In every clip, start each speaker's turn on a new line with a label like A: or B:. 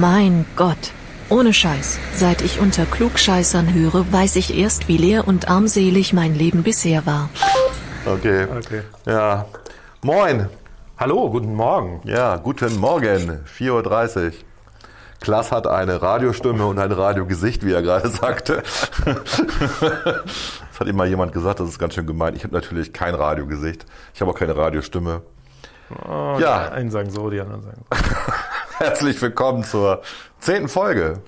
A: Mein Gott. Ohne Scheiß. Seit ich unter Klugscheißern höre, weiß ich erst, wie leer und armselig mein Leben bisher war.
B: Okay.
C: Okay.
B: Ja. Moin.
C: Hallo, guten Morgen.
B: Ja, guten Morgen. 4.30 Uhr. Klaas hat eine Radiostimme und ein Radiogesicht, wie er gerade sagte. Das hat ihm mal jemand gesagt, das ist ganz schön gemeint. Ich habe natürlich kein Radiogesicht. Ich habe auch keine Radiostimme.
C: Oh,
B: Ja.
C: Einen sagen so, die anderen sagen so.
B: Herzlich willkommen zur zehnten Folge.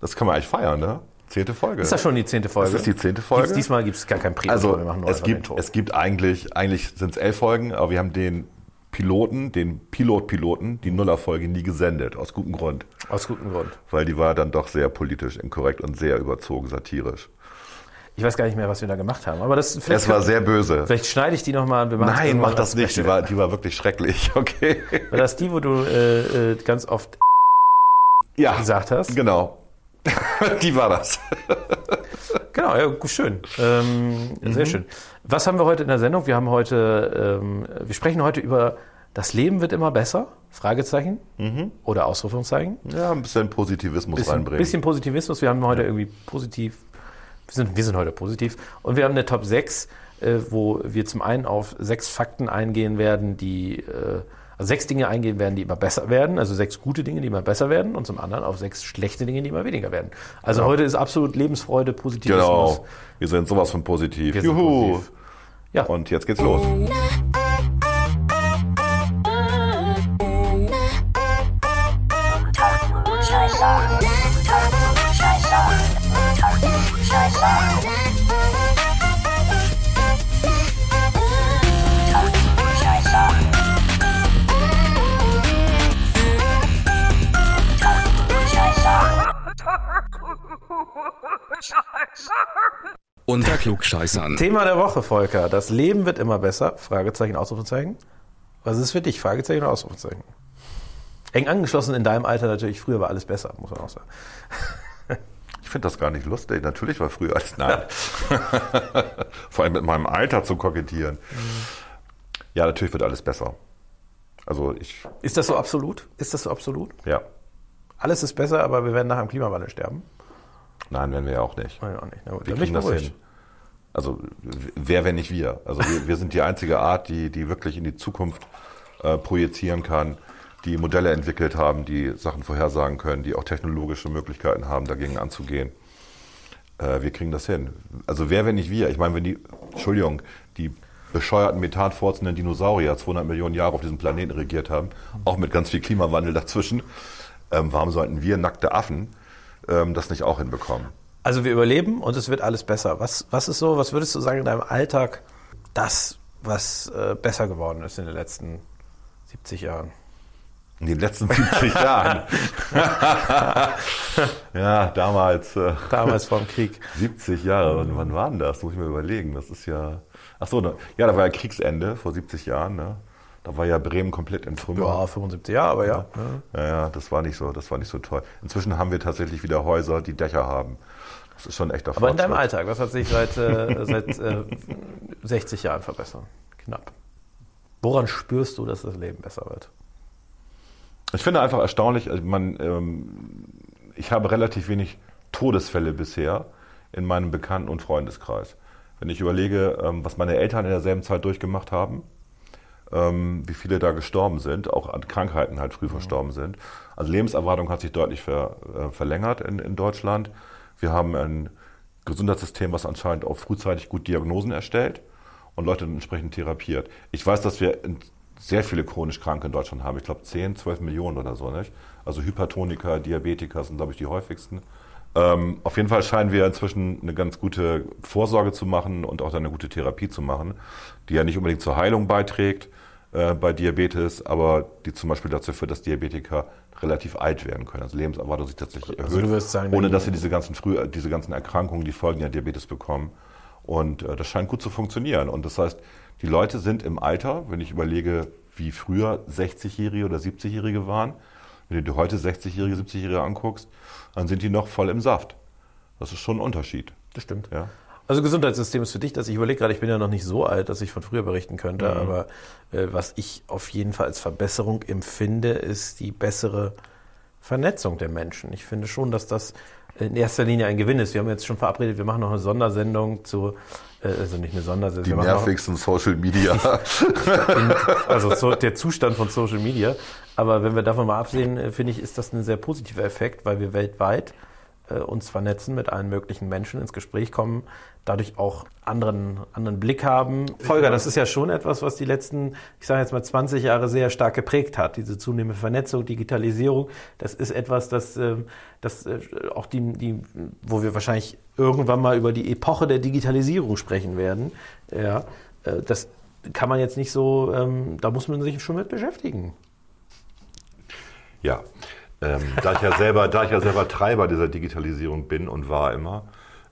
B: Das kann man eigentlich feiern, ne? Zehnte Folge.
C: Ist das schon die zehnte Folge?
B: Das ist die zehnte Folge.
C: Gibt's, diesmal gibt es gar kein Pre
B: Also
C: wir machen nur
B: es gibt, es gibt eigentlich, eigentlich sind es elf Folgen, aber wir haben den Piloten, den Pilot-Piloten, die Nuller-Folge nie gesendet, aus gutem Grund.
C: Aus gutem Grund.
B: Weil die war dann doch sehr politisch inkorrekt und sehr überzogen satirisch.
C: Ich weiß gar nicht mehr, was wir da gemacht haben. Aber das vielleicht
B: Es war sehr böse.
C: Vielleicht schneide ich die nochmal und wir machen
B: Nein, mach das nicht. Die war, die war wirklich schrecklich. Okay.
C: War das die, wo du äh, äh, ganz oft
B: Ja,
C: gesagt hast?
B: genau. die war das.
C: Genau, ja, schön. Ähm,
B: Mhm.
C: Sehr schön. Was haben wir heute in der Sendung? Wir haben heute, ähm, wir sprechen heute über das Leben wird immer besser? Fragezeichen oder Ausrufungszeichen.
B: Ja, ein bisschen Positivismus
C: Bisschen,
B: reinbringen.
C: bisschen Positivismus. Wir haben heute irgendwie positiv, wir sind, wir sind heute positiv. Und wir haben eine Top 6, äh, wo wir zum einen auf sechs Fakten eingehen werden, die, äh, also sechs Dinge eingehen werden, die immer besser werden, also sechs gute Dinge, die immer besser werden und zum anderen auf sechs schlechte Dinge, die immer weniger werden. Also heute ist absolut Lebensfreude, Positivismus.
B: Genau. Wir sind sowas von positiv.
C: Wir sind
B: Juhu.
C: positiv. Ja.
B: Und jetzt geht's los.
D: Unter Klugscheißern.
C: Thema der Woche, Volker. Das Leben wird immer besser. Fragezeichen, Ausrufezeichen. Was ist für dich? Fragezeichen oder Ausrufezeichen? Eng angeschlossen in deinem Alter natürlich. Früher war alles besser, muss man auch sagen.
B: Ich finde das gar nicht lustig. Natürlich war früher alles. Nein. Vor allem mit meinem Alter zu kokettieren. Ja, natürlich wird alles besser. Also ich,
C: Ist das so absolut? Ist das so absolut?
B: ja.
C: Alles ist besser, aber wir werden nach dem Klimawandel sterben?
B: Nein, werden wir ja auch nicht.
C: Nein, auch nicht. Na gut,
B: Wir kriegen das hin. Also wer, wenn nicht wir? Also wir, wir sind die einzige Art, die, die wirklich in die Zukunft äh, projizieren kann, die Modelle entwickelt haben, die Sachen vorhersagen können, die auch technologische Möglichkeiten haben, dagegen anzugehen. Äh, wir kriegen das hin. Also wer, wenn nicht wir? Ich meine, wenn die, Entschuldigung, die bescheuerten methanfurzenden Dinosaurier 200 Millionen Jahre auf diesem Planeten regiert haben, auch mit ganz viel Klimawandel dazwischen, ähm, warum sollten wir nackte Affen ähm, das nicht auch hinbekommen?
C: Also wir überleben und es wird alles besser. Was, was ist so, was würdest du sagen in deinem Alltag, das, was äh, besser geworden ist in den letzten 70 Jahren?
B: In den letzten 70 Jahren. ja, damals äh,
C: Damals vor dem Krieg.
B: 70 Jahre. Und wann waren das? Muss ich mir überlegen. Das ist ja. Ach so, ja, da war ja Kriegsende vor 70 Jahren. Ne? Da war ja Bremen komplett in Trümmer.
C: Ja, 75 Jahre, aber ja. ne?
B: Ja, ja, das war nicht so, das war nicht so toll. Inzwischen haben wir tatsächlich wieder Häuser, die Dächer haben. Das ist schon echt
C: Aber in deinem. Alltag, was hat sich seit, äh, seit äh, 60 Jahren verbessert? Knapp. Woran spürst du, dass das Leben besser wird?
B: Ich finde einfach erstaunlich, also man, ähm, ich habe relativ wenig Todesfälle bisher in meinem Bekannten- und Freundeskreis. Wenn ich überlege, ähm, was meine Eltern in derselben Zeit durchgemacht haben, ähm, wie viele da gestorben sind, auch an Krankheiten halt früh verstorben sind. Also Lebenserwartung hat sich deutlich ver, äh, verlängert in, in Deutschland. Wir haben ein Gesundheitssystem, was anscheinend auch frühzeitig gut Diagnosen erstellt und Leute entsprechend therapiert. Ich weiß, dass wir sehr viele chronisch Kranke in Deutschland haben. Ich glaube 10, 12 Millionen oder so. Nicht? Also Hypertoniker, Diabetiker sind, glaube ich, die häufigsten. Ähm, auf jeden Fall scheinen wir inzwischen eine ganz gute Vorsorge zu machen und auch eine gute Therapie zu machen, die ja nicht unbedingt zur Heilung beiträgt äh, bei Diabetes, aber die zum Beispiel dazu führt, dass Diabetiker relativ alt werden können. Also Lebenserwartung sich tatsächlich erhöht,
C: Also du würdest sagen,
B: ohne dass sie diese ganzen, früh, diese ganzen Erkrankungen, die Folgen der Diabetes bekommen. Und äh, das scheint gut zu funktionieren. Und das heißt, die Leute sind im Alter, wenn ich überlege, wie früher 60-Jährige oder 70-Jährige waren, wenn du dir heute 60-Jährige, 70-Jährige anguckst, dann sind die noch voll im Saft. Das ist schon ein Unterschied.
C: Das stimmt.
B: Ja.
C: Also Gesundheitssystem ist für dich, dass ich überlege gerade, ich bin ja noch nicht so alt, dass ich von früher berichten könnte, aber äh, was ich auf jeden Fall als Verbesserung empfinde, ist die bessere Vernetzung der Menschen. Ich finde schon, dass das in erster Linie ein Gewinn ist. Wir haben jetzt schon verabredet, wir machen noch eine Sondersendung zu, äh, also nicht eine Sondersendung.
B: Die
C: machen noch-
B: nervigsten Social Media.
C: also so der Zustand von Social Media. Aber wenn wir davon mal absehen, äh, finde ich, ist das ein sehr positiver Effekt, weil wir weltweit uns vernetzen, mit allen möglichen Menschen ins Gespräch kommen, dadurch auch anderen, anderen Blick haben. Volker, das ist ja schon etwas, was die letzten, ich sage jetzt mal 20 Jahre sehr stark geprägt hat. Diese zunehmende Vernetzung, Digitalisierung, das ist etwas, das, ähm, das äh, auch die, die, wo wir wahrscheinlich irgendwann mal über die Epoche der Digitalisierung sprechen werden. Ja, äh, das kann man jetzt nicht so, ähm, da muss man sich schon mit beschäftigen.
B: Ja, ähm, da ich ja selber, da ich ja selber Treiber dieser Digitalisierung bin und war immer,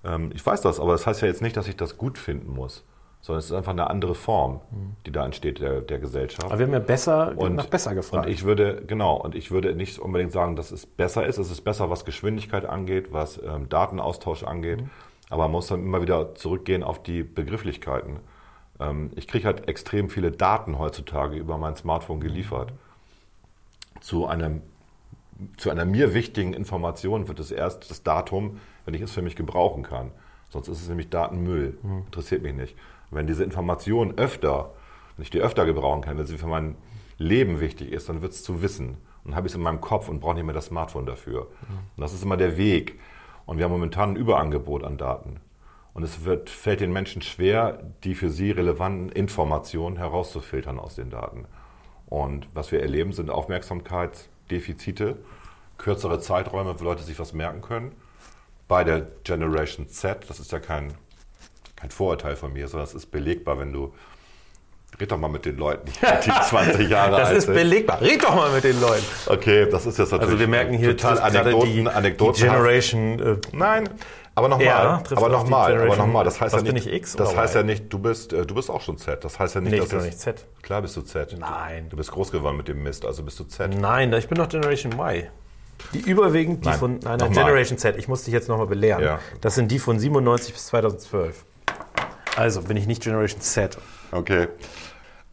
B: ähm, ich weiß das, aber das heißt ja jetzt nicht, dass ich das gut finden muss, sondern es ist einfach eine andere Form, die da entsteht der, der Gesellschaft.
C: Aber wir haben ja besser, nach besser gefragt.
B: Und ich würde, genau, und ich würde nicht unbedingt sagen, dass es besser ist. Es ist besser, was Geschwindigkeit angeht, was ähm, Datenaustausch angeht.
C: Mhm.
B: Aber man muss dann immer wieder zurückgehen auf die Begrifflichkeiten. Ähm, ich kriege halt extrem viele Daten heutzutage über mein Smartphone geliefert. Zu einem zu einer mir wichtigen Information wird es erst das Datum, wenn ich es für mich gebrauchen kann. Sonst ist es nämlich Datenmüll. Interessiert mich nicht. Und wenn diese Information öfter, wenn ich die öfter gebrauchen kann, wenn sie für mein Leben wichtig ist, dann wird es zu Wissen. Und dann habe ich es in meinem Kopf und brauche nicht mehr das Smartphone dafür. Und das ist immer der Weg. Und wir haben momentan ein Überangebot an Daten. Und es wird, fällt den Menschen schwer, die für sie relevanten Informationen herauszufiltern aus den Daten. Und was wir erleben, sind Aufmerksamkeitsdefizite, kürzere Zeiträume, wo Leute sich was merken können. Bei der Generation Z, das ist ja kein, kein Vorurteil von mir, sondern es ist belegbar, wenn du. Red doch mal mit den Leuten, die 20 Jahre
C: das
B: alt
C: ist
B: sind.
C: belegbar. Red doch mal mit den Leuten.
B: Okay, das ist jetzt natürlich
C: Also wir merken hier
B: total Anekdoten,
C: die, die
B: Anekdoten.
C: Generation. Äh,
B: Nein, aber nochmal,
C: Ja,
B: aber
C: die
B: nochmal, aber nochmal. Das heißt
C: Was
B: ja nicht,
C: bin ich, X
B: das heißt
C: Y?
B: ja nicht, du bist, äh, du bist auch schon Z. Das heißt ja nicht,
C: Nee, ich bin doch nicht Z.
B: Klar bist du Z.
C: Nein.
B: Du bist groß geworden mit dem Mist, also bist du Z.
C: nein, ich bin doch Generation Y. Die überwiegend die
B: Nein,
C: von
B: nochmal.
C: Generation Z. Ich muss dich jetzt nochmal belehren.
B: Ja.
C: Das sind die von 97 bis 2012. Also bin ich nicht Generation Z.
B: Okay.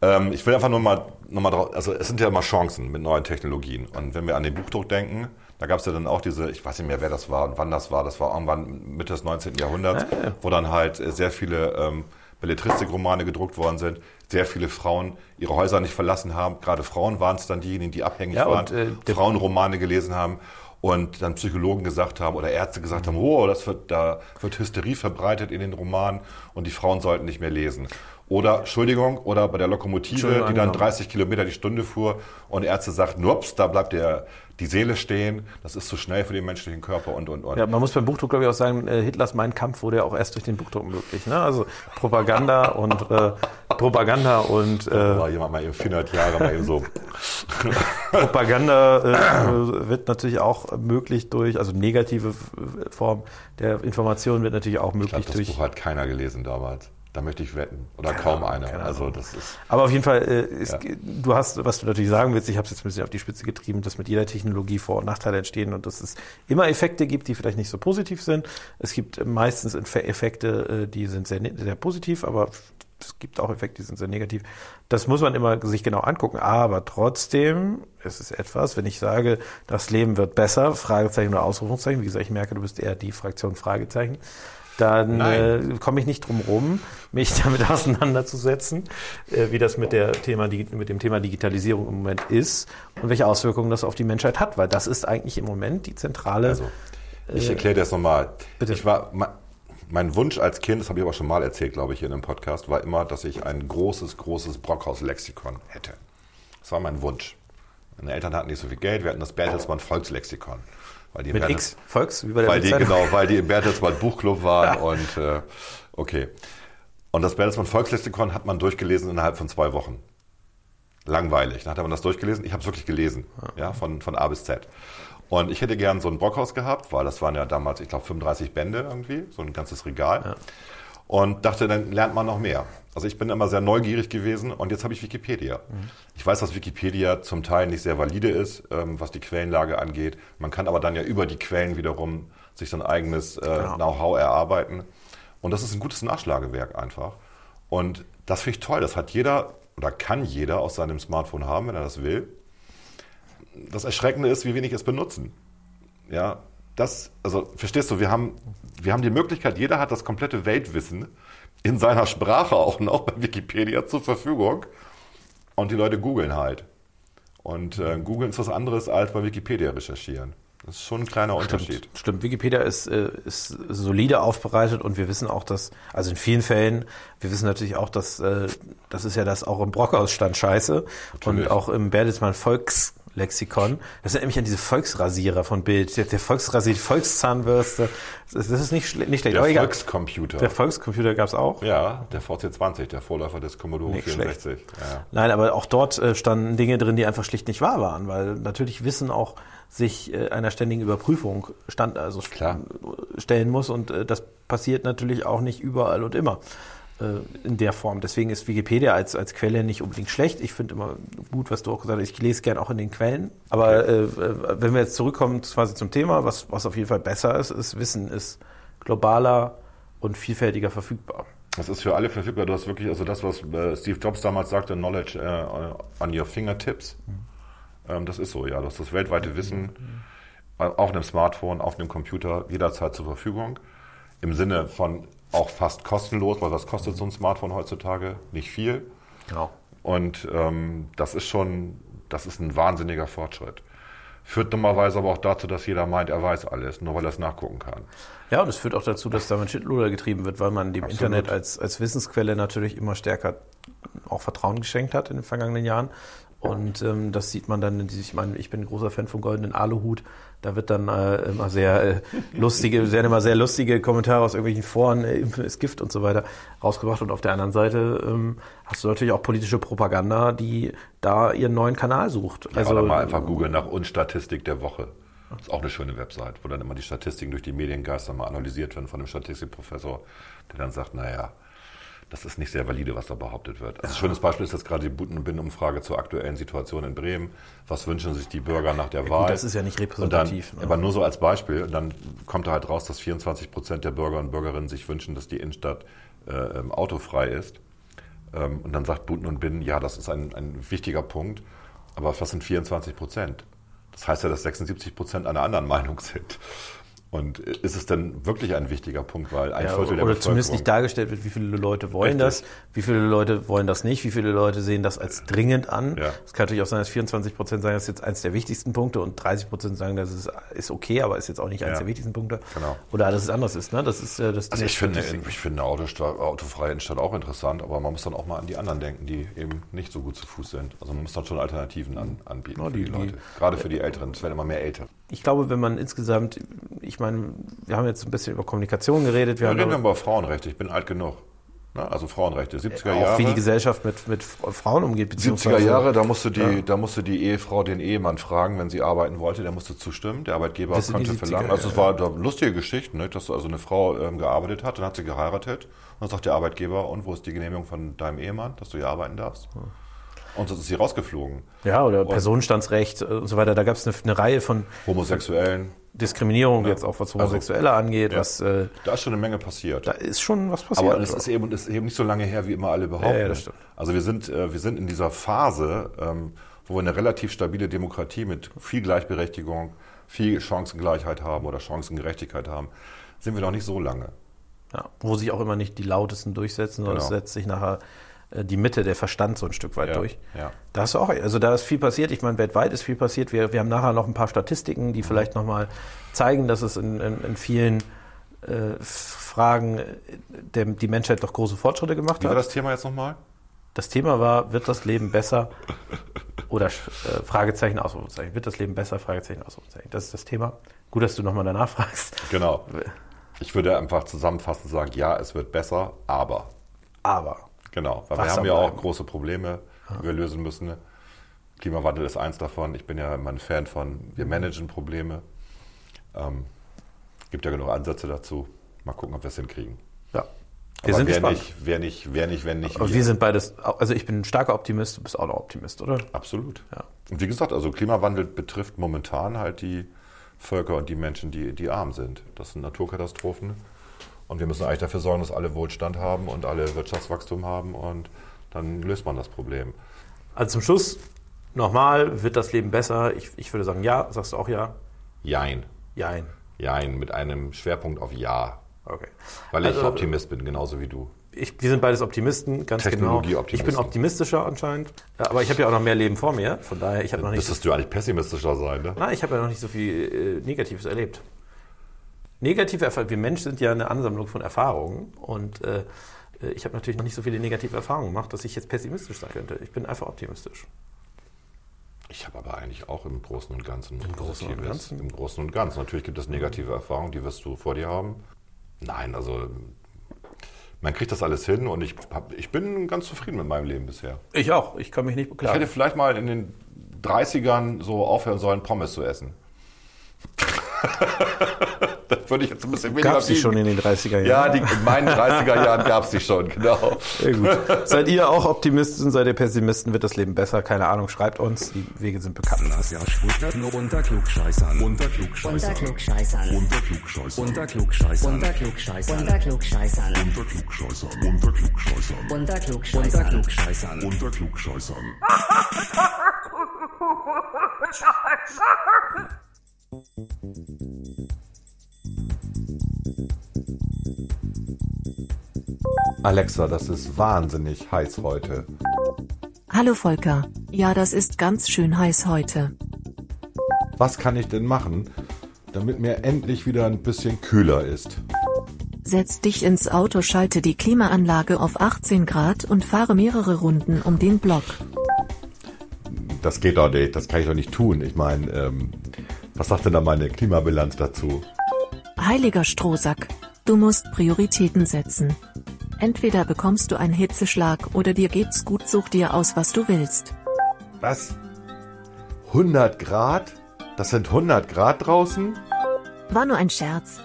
B: Ähm, ich will einfach nur mal, noch mal drauf, also es sind ja immer Chancen mit neuen Technologien. Und wenn wir an den Buchdruck denken, da gab es ja dann auch diese, ich weiß nicht mehr, wer das war und wann das war, das war irgendwann Mitte des 19. Jahrhunderts, wo dann halt sehr viele ähm, Belletristikromane gedruckt worden sind, sehr viele Frauen ihre Häuser nicht verlassen haben. Gerade Frauen waren es dann diejenigen, die abhängig
C: Ja,
B: waren,
C: und, äh,
B: Frauenromane gelesen haben und dann Psychologen gesagt haben oder Ärzte gesagt haben, oh, das wird, da wird Hysterie verbreitet in den Romanen und die Frauen sollten nicht mehr lesen. Oder, Entschuldigung, oder bei der Lokomotive, die dann
C: angenommen.
B: 30 Kilometer die Stunde fuhr und Ärzte sagten, ups, da bleibt der, die Seele stehen, das ist zu schnell für den menschlichen Körper und, und, und.
C: Ja, man muss beim Buchdruck, glaube ich, auch sagen, äh, Hitlers Mein Kampf wurde ja auch erst durch den Buchdruck möglich. Ne? Also Propaganda und äh, Propaganda und äh,
B: War jemand mal eben 400 Jahre mal eben so.
C: Propaganda äh, wird natürlich auch möglich durch, also negative äh, Form der Information wird natürlich auch
B: Ich glaube,
C: möglich
B: das
C: durch.
B: Buch hat keiner gelesen damals. Da möchte ich wetten. Oder kaum einer.
C: keine
B: Also das ist.
C: Aber auf jeden Fall, äh, ist,
B: Ja.
C: du hast, was du natürlich sagen willst, ich habe es jetzt ein bisschen auf die Spitze getrieben, dass mit jeder Technologie Vor- und Nachteile entstehen und dass es immer Effekte gibt, die vielleicht nicht so positiv sind. Es gibt meistens Eff- Effekte, äh, die sind sehr, sehr positiv, aber es gibt auch Effekte, die sind sehr negativ. Das muss man immer sich genau angucken. Aber trotzdem, es ist etwas, wenn ich sage, das Leben wird besser, Fragezeichen oder Ausrufungszeichen, wie gesagt, ich merke, du bist eher die Fraktion Fragezeichen, dann äh, komme ich nicht drum rum, mich damit auseinanderzusetzen, äh, wie das mit, der Thema, mit dem Thema Digitalisierung im Moment ist und welche Auswirkungen das auf die Menschheit hat, weil das ist eigentlich im Moment die zentrale.
B: Also, ich erkläre dir das nochmal.
C: bitte.
B: Ich war, mein, Wunsch als Kind, das habe ich aber schon mal erzählt, glaube ich, hier in einem Podcast, war immer, dass ich ein großes, großes Brockhaus-Lexikon hätte. Das war mein Wunsch. Meine Eltern hatten nicht so viel Geld, wir hatten das Bertelsmann Volkslexikon. Weil die
C: mit
B: Bertels-
C: X, Volks, wie bei der
B: weil die, genau, weil die im Bertelsmann Buchclub waren und äh, okay. Und das Bertelsmann Volkslexikon hat man durchgelesen innerhalb von zwei Wochen. Langweilig. Dann hat man das durchgelesen. Ich habe es wirklich gelesen, ja, von, von A bis Z. Und ich hätte gern so ein Brockhaus gehabt, weil das waren ja damals, ich glaube, 35 Bände irgendwie, so ein ganzes Regal. Und dachte, dann lernt man noch mehr. Also ich bin immer sehr neugierig gewesen und jetzt habe ich Wikipedia. Ich weiß, dass Wikipedia zum Teil nicht sehr valide ist, ähm, was die Quellenlage angeht. Man kann aber dann ja über die Quellen wiederum sich so ein eigenes äh, Know-how erarbeiten. Und das ist ein gutes Nachschlagewerk einfach. Und das finde ich toll. Das hat jeder oder kann jeder aus seinem Smartphone haben, wenn er das will. Das Erschreckende ist, wie wenig es benutzen. Ja, das, also verstehst du, wir haben, wir haben die Möglichkeit, jeder hat das komplette Weltwissen in seiner Sprache auch noch bei Wikipedia zur Verfügung. Und die Leute googeln halt. Und äh, googeln ist was anderes als bei Wikipedia recherchieren. Das ist schon ein kleiner Unterschied.
C: Stimmt, stimmt. Wikipedia ist, äh, ist solide aufbereitet und wir wissen auch, dass, also in vielen Fällen, wir wissen natürlich auch, dass, äh, das ist ja das auch im Brockhaus stand scheiße
B: Natürlich.
C: und auch im Bertelsmann Volkslexikon. Das erinnert mich an diese Volksrasierer von Bild. Der, der Volksrasier, die Volkszahnbürste. Das ist nicht, nicht schlecht.
B: Der
C: Aber.
B: Volkscomputer.
C: Der Volkscomputer gab's auch.
B: ja, der VC20, der Vorläufer des Commodore
C: Nicht
B: 64. Ja.
C: Nein, aber auch dort äh, standen Dinge drin, die einfach schlicht nicht wahr waren, weil natürlich Wissen auch sich äh, einer ständigen Überprüfung stand, also
B: Klar.
C: stellen muss und äh, das passiert natürlich auch nicht überall und immer in der Form. Deswegen ist Wikipedia als, als Quelle nicht unbedingt schlecht. Ich finde immer gut, was du auch gesagt hast. Ich lese gern auch in den Quellen. Aber äh, äh, wenn wir jetzt zurückkommen quasi zum Thema, was, was auf jeden Fall besser ist, ist Wissen ist globaler und vielfältiger verfügbar.
B: Das ist für alle verfügbar. Du hast wirklich, also das, was äh, Steve Jobs damals sagte, Knowledge äh, on your fingertips. Ähm, das ist so, ja. Du hast das weltweite Wissen äh, auf einem Smartphone, auf einem Computer jederzeit zur Verfügung. Im Sinne von auch fast kostenlos, weil was kostet so ein Smartphone heutzutage? Nicht viel.
C: Genau.
B: Und ähm, das ist schon, das ist ein wahnsinniger Fortschritt. Führt dummerweise aber auch dazu, dass jeder meint, er weiß alles, nur weil er es nachgucken kann.
C: Ja, und es führt auch dazu, dass damit Schindluder getrieben wird, weil man dem
B: Absolut.
C: Internet als, als Wissensquelle natürlich immer stärker auch Vertrauen geschenkt hat in den vergangenen Jahren. Und ähm, das sieht man dann, ich meine, ich bin ein großer Fan vom goldenen Aluhut. Da wird dann äh, immer sehr äh, lustige, werden immer sehr lustige Kommentare aus irgendwelchen Foren, äh, Impfen ist Gift und so weiter rausgebracht. Und auf der anderen Seite ähm, hast du natürlich auch politische Propaganda, die da ihren neuen Kanal sucht.
B: Also, Oder mal einfach googeln nach Unstatistik der Woche. Das ist auch eine schöne Website, wo dann immer die Statistiken durch die Mediengeister mal analysiert werden von einem Statistikprofessor, der dann sagt, naja, das ist nicht sehr valide, was da behauptet wird. Also ein schönes Beispiel ist jetzt gerade die Buten-Bin-Umfrage zur aktuellen Situation in Bremen. Was wünschen sich die Bürger nach der Wahl?
C: das ist ja nicht repräsentativ,
B: Und
C: ne?
B: dann, Aber nur so als Beispiel. Und dann kommt da halt raus, dass 24 Prozent der Bürger und Bürgerinnen sich wünschen, dass die Innenstadt äh, ähm, autofrei ist. Ähm, und dann sagt Buten und Bin, ja, das ist ein, ein wichtiger Punkt. Aber was sind 24 Prozent? Das heißt ja, dass 76 Prozent einer anderen Meinung sind. Und ist es denn wirklich ein wichtiger Punkt, weil ein
C: Ja,
B: Viertel der
C: oder zumindest nicht dargestellt wird, wie viele Leute wollen
B: Richtig.
C: das, wie viele Leute wollen das nicht, wie viele Leute sehen das als dringend an.
B: Ja.
C: Es kann natürlich auch sein, dass 24 Prozent sagen, das ist jetzt eins der wichtigsten Punkte und 30 Prozent sagen, das ist, ist okay, aber ist jetzt auch nicht eins
B: Ja.
C: der wichtigsten Punkte.
B: Genau.
C: Oder dass es anders ist. Ne? Das ist äh, das.
B: Also ich finde, ich finde eine Autosta- autofreie Innenstadt auch interessant, aber man muss dann auch mal an die anderen denken, die eben nicht so gut zu Fuß sind. Also man muss dann schon Alternativen an, anbieten
C: Ja,
B: für
C: die-
B: die,
C: die-
B: Leute. Gerade für die Älteren. Es werden immer mehr Ältere.
C: Ich glaube, wenn man insgesamt, ich meine, wir haben jetzt ein bisschen über Kommunikation geredet, wir
B: Ja,
C: haben
B: reden über Frauenrechte. Ich bin alt genug. Na, also Frauenrechte. 70er
C: auch
B: Jahre.
C: wie die Gesellschaft mit, mit Frauen umgeht.
B: 70er
C: beziehungsweise-
B: Jahre, da musste, die, da musste die Ehefrau den Ehemann fragen, wenn sie arbeiten wollte, der musste zustimmen. Der Arbeitgeber
C: Das
B: konnte
C: 70er,
B: verlangen. Also es
C: ja,
B: war eine lustige Geschichte, ne, dass also eine Frau ähm, gearbeitet hat, dann hat sie geheiratet und dann sagt der Arbeitgeber, und wo ist die Genehmigung von deinem Ehemann, dass du hier arbeiten darfst? Und sonst ist sie rausgeflogen.
C: Ja, oder Personenstandsrecht äh, und so weiter. Da gab es eine, eine Reihe von
B: Homosexuellen,
C: Diskriminierung jetzt auch was Homosexuelle angeht,
B: ja.
C: was äh,
B: da ist schon eine Menge passiert.
C: da ist schon was passiert.
B: Aber es ist eben, es ist eben nicht so lange her, wie immer alle behaupten.
C: Ja, ja, das stimmt.
B: Also wir sind, äh, wir sind in dieser Phase, ähm, wo wir eine relativ stabile Demokratie mit viel Gleichberechtigung, viel Chancengleichheit haben oder Chancengerechtigkeit haben, sind wir noch nicht so lange.
C: ja, wo sich auch immer nicht die lautesten durchsetzen, sondern es
B: Genau.
C: setzt sich nachher die Mitte, der Verstand so ein Stück weit
B: Ja,
C: durch.
B: ja.
C: Da hast du auch, also da ist viel passiert. Ich meine, weltweit ist viel passiert. Wir, wir haben nachher noch ein paar Statistiken,
B: Mhm.
C: die vielleicht nochmal zeigen, dass es in, in, in vielen äh, Fragen äh, der, die Menschheit doch große Fortschritte gemacht
B: Wie war
C: hat.
B: das Thema jetzt nochmal?
C: Das Thema war, wird das Leben besser? Oder äh, Fragezeichen, Ausrufezeichen. Wird das Leben besser? Fragezeichen, Ausrufezeichen. Das ist das Thema. Gut, dass du nochmal danach fragst.
B: Genau. Ich würde einfach zusammenfassend sagen, ja, es wird besser, aber.
C: Aber
B: Genau, weil wir
C: Wasser
B: haben ja auch große Probleme, die wir lösen müssen. Klimawandel ist eins davon. Ich bin ja immer ein Fan von, wir managen Probleme. Ähm, gibt ja genug Ansätze dazu. Mal gucken, ob wir es hinkriegen.
C: ja, wir
B: Aber
C: sind
B: wer
C: gespannt.
B: nicht, wer nicht, wer nicht, wenn nicht
C: Aber wir sind beides, also ich bin ein starker Optimist, du bist auch noch Optimist, oder?
B: Absolut.
C: Ja.
B: Und wie gesagt, also Klimawandel betrifft momentan halt die Völker und die Menschen, die, die arm sind. Das sind Naturkatastrophen. Und wir müssen eigentlich dafür sorgen, dass alle Wohlstand haben und alle Wirtschaftswachstum haben und dann löst man das Problem.
C: Also zum Schluss Nochmal, wird das Leben besser? Ich, ich würde sagen ja. Sagst du auch ja?
B: Jein.
C: Jein.
B: Jein, mit einem Schwerpunkt auf Ja.
C: Okay.
B: Weil ich
C: Also-
B: Optimist bin, genauso wie du.
C: Ich, wir sind beides Optimisten, ganz genau. Ich bin optimistischer anscheinend. Ja, Aber ich habe ja auch noch mehr Leben vor mir. Von daher, ich habe noch nicht.
B: Müsstest du eigentlich pessimistischer sein, ne?
C: Nein, ich habe ja noch nicht so viel äh, Negatives erlebt. Negative Erfahrungen, wir Menschen sind ja eine Ansammlung von Erfahrungen und äh, äh, ich habe natürlich noch nicht so viele negative Erfahrungen gemacht, dass ich jetzt pessimistisch sein könnte. Ich bin einfach optimistisch.
B: Ich habe aber eigentlich auch im Großen und Ganzen Im
C: Großen und Ganzen?
B: Im Großen und Ganzen. Natürlich gibt es negative Erfahrungen, die wirst du vor dir haben. Nein, also man kriegt das alles hin und ich, hab, ich bin ganz zufrieden mit meinem Leben bisher.
C: Ich auch, ich kann mich nicht
B: Ich
C: beklagen.
B: hätte vielleicht mal in den 30ern so aufhören sollen, Pommes zu essen. das würde ich jetzt ein bisschen weniger
C: Gab es die schon in den 30er Jahren?
B: Ja, die, in meinen 30er Jahren gab es die schon, genau.
C: Sehr gut. Seid ihr auch Optimisten, seid ihr Pessimisten, wird das Leben besser? Keine Ahnung, schreibt uns, die Wege sind bekannt.
D: Lass ja Schwutter unter Klugscheißern. Unter
E: Unter
D: Klugscheißern.
E: Klugscheißern.
D: Unter Klugscheißern. Unter Klugscheißern.
E: Unter Klugscheißern. Unter Klugscheißern.
D: Unter Klugscheißern. Unter Klugscheißern.
E: Unter
D: Unter
E: Klugscheißern.
D: Klugscheißern.
F: Unter Klugscheißern.
B: Alexa, das ist wahnsinnig heiß heute.
A: Hallo Volker. Ja, das ist ganz schön heiß heute.
B: Was kann ich denn machen, damit mir endlich wieder ein bisschen kühler ist?
A: Setz dich ins Auto, schalte die Klimaanlage auf 18 Grad und fahre mehrere Runden um den Block.
B: Das geht doch nicht, das kann ich doch nicht tun. Ich meine, ähm, was sagt denn da meine Klimabilanz dazu?
A: Heiliger Strohsack, du musst Prioritäten setzen. Entweder bekommst du einen Hitzeschlag oder dir geht's gut, such dir aus, was du willst.
B: Was? 100 Grad? Das sind 100 Grad draußen?
A: War nur ein Scherz.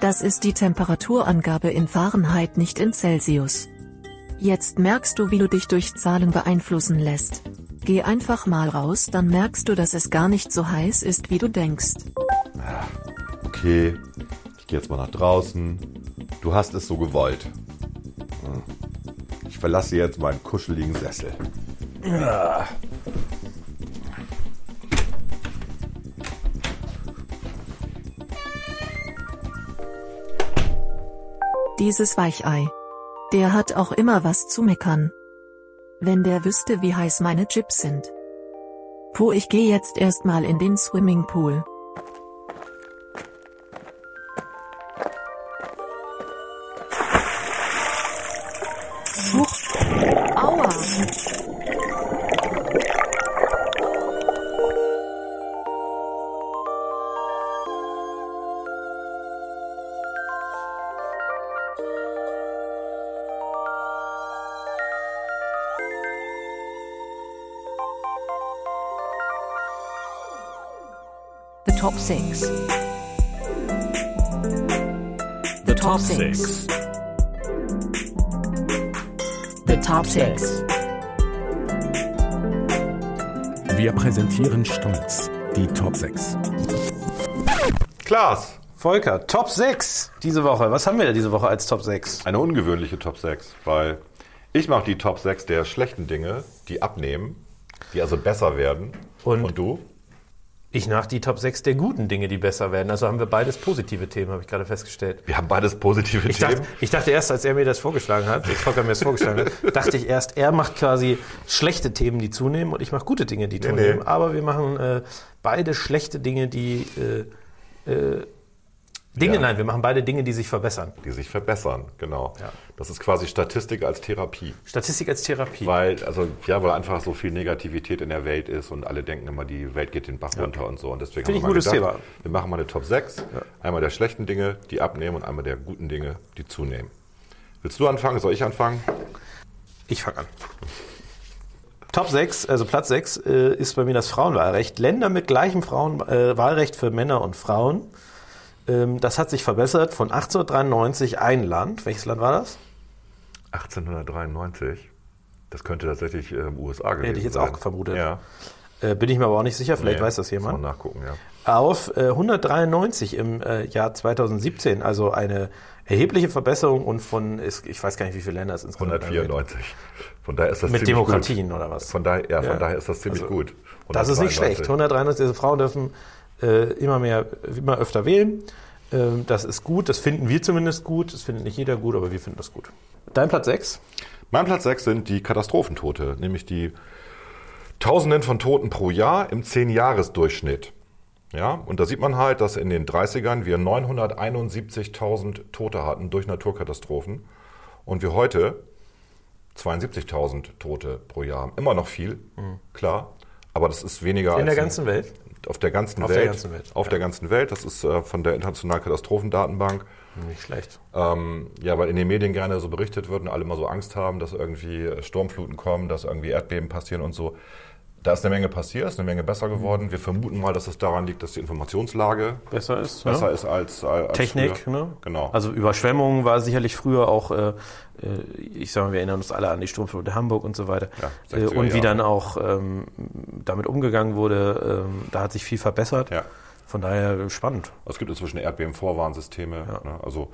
A: Das ist die Temperaturangabe in Fahrenheit, nicht in Celsius. Jetzt merkst du, wie du dich durch Zahlen beeinflussen lässt. Geh einfach mal raus, dann merkst du, dass es gar nicht so heiß ist, wie du denkst.
B: Okay, ich gehe jetzt mal nach draußen. Du hast es so gewollt. Verlasse jetzt meinen kuscheligen Sessel.
A: Dieses Weichei. Der hat auch immer was zu meckern. Wenn der wüsste, wie heiß meine Chips sind. Puh, ich gehe jetzt erstmal in den Swimmingpool.
G: Six. The top six.
D: Wir präsentieren stolz die Top 6.
B: Klaas,
C: Volker, Top 6 diese Woche. Was haben wir da diese Woche als Top 6?
B: eine ungewöhnliche Top 6, weil ich mache die Top 6 der schlechten Dinge, die abnehmen, die also besser werden.
C: Und-
B: Und du?
C: Ich nach die Top 6 der guten Dinge, die besser werden. Also haben wir beides positive Themen, habe ich gerade festgestellt.
B: Wir haben beides positive
C: Ich
B: Themen.
C: dachte, ich dachte erst, als er mir das vorgeschlagen hat, als Volker mir das vorgeschlagen hat, dachte ich erst, er macht quasi schlechte Themen, die zunehmen und ich mache gute Dinge, die zunehmen.
B: nee.
C: Aber wir machen äh, beide schlechte Dinge, die äh, äh, Dinge,
B: Ja.
C: nein, wir machen beide Dinge, die sich verbessern.
B: die sich verbessern, genau.
C: Ja.
B: Das ist quasi Statistik als Therapie.
C: Statistik als Therapie.
B: Weil, also, ja, weil einfach so viel Negativität in der Welt ist und alle denken immer, die Welt geht den Bach runter und so. Und deswegen
C: Finde ich
B: haben wir
C: ein gutes
B: mal gedacht,
C: Thema.
B: wir machen mal eine Top 6. Einmal der schlechten Dinge, die abnehmen und einmal der guten Dinge, die zunehmen. Willst du anfangen? Soll ich anfangen?
C: Ich fange an. Top 6, also Platz 6, äh, ist bei mir das Frauenwahlrecht. Länder mit gleichem Frauen, äh, für Männer und Frauen. Ähm, das hat sich verbessert von 1893 ein Land. Welches Land war das?
B: 1893. Das könnte tatsächlich ähm, USA gewesen sein.
C: Hätte ich jetzt auch vermutet.
B: Ja.
C: Äh, bin ich mir aber auch nicht sicher, vielleicht
B: Nee,
C: weiß das jemand.
B: nachgucken, ja.
C: auf äh, 193 im äh, Jahr 2017. Also eine erhebliche Verbesserung und von, ist, ich weiß gar nicht, wie viele Länder es insgesamt
B: 194. Von daher ist das
C: Mit Demokratien
B: gut.
C: oder was?
B: Von daher, ja, von
C: Ja.
B: daher ist das ziemlich
C: Also,
B: gut.
C: Das ist nicht
B: 193.
C: schlecht. 193 also Frauen dürfen äh, immer mehr, immer öfter wählen. Ähm, das ist gut. Das finden wir zumindest gut. Das findet nicht jeder gut, aber wir finden das gut. Dein Platz 6?
B: Mein Platz 6 sind die Katastrophentote, nämlich die Tausenden von Toten pro Jahr im 10-Jahres-Durchschnitt. Ja, und da sieht man halt, dass in den 30ern wir 971.000 Tote hatten durch Naturkatastrophen und wir heute 72.000 Tote pro Jahr haben. Immer noch viel, klar, aber das ist weniger
C: Mhm. In der
B: als
C: ganzen Welt?
B: Auf der ganzen
C: Auf der
B: Welt.
C: ganzen Welt,
B: Auf
C: ja.
B: der ganzen Welt. Das ist äh, von der Internationalen Katastrophendatenbank.
C: Nicht schlecht.
B: Ähm, ja, weil in den Medien gerne so berichtet wird und alle immer so Angst haben, dass irgendwie äh, Sturmfluten kommen, dass irgendwie Erdbeben passieren und so. Da ist eine Menge passiert, ist eine Menge besser geworden. Wir vermuten mal, dass es daran liegt, dass die Informationslage
C: Besser ist.
B: besser
C: ja.
B: ist als, als
C: Technik,
B: früher.
C: ne?
B: Genau.
C: Also Überschwemmungen war sicherlich früher auch, äh, äh, ich sage mal, wir erinnern uns alle an die Sturmflut in Hamburg und so weiter.
B: Ja,
C: äh,
B: 60er
C: und wie
B: Jahre.
C: dann auch ähm, damit umgegangen wurde, ähm, da hat sich viel verbessert.
B: Ja.
C: Von daher spannend.
B: es gibt inzwischen Erdbeben-Vorwarnsysteme. Ne? Also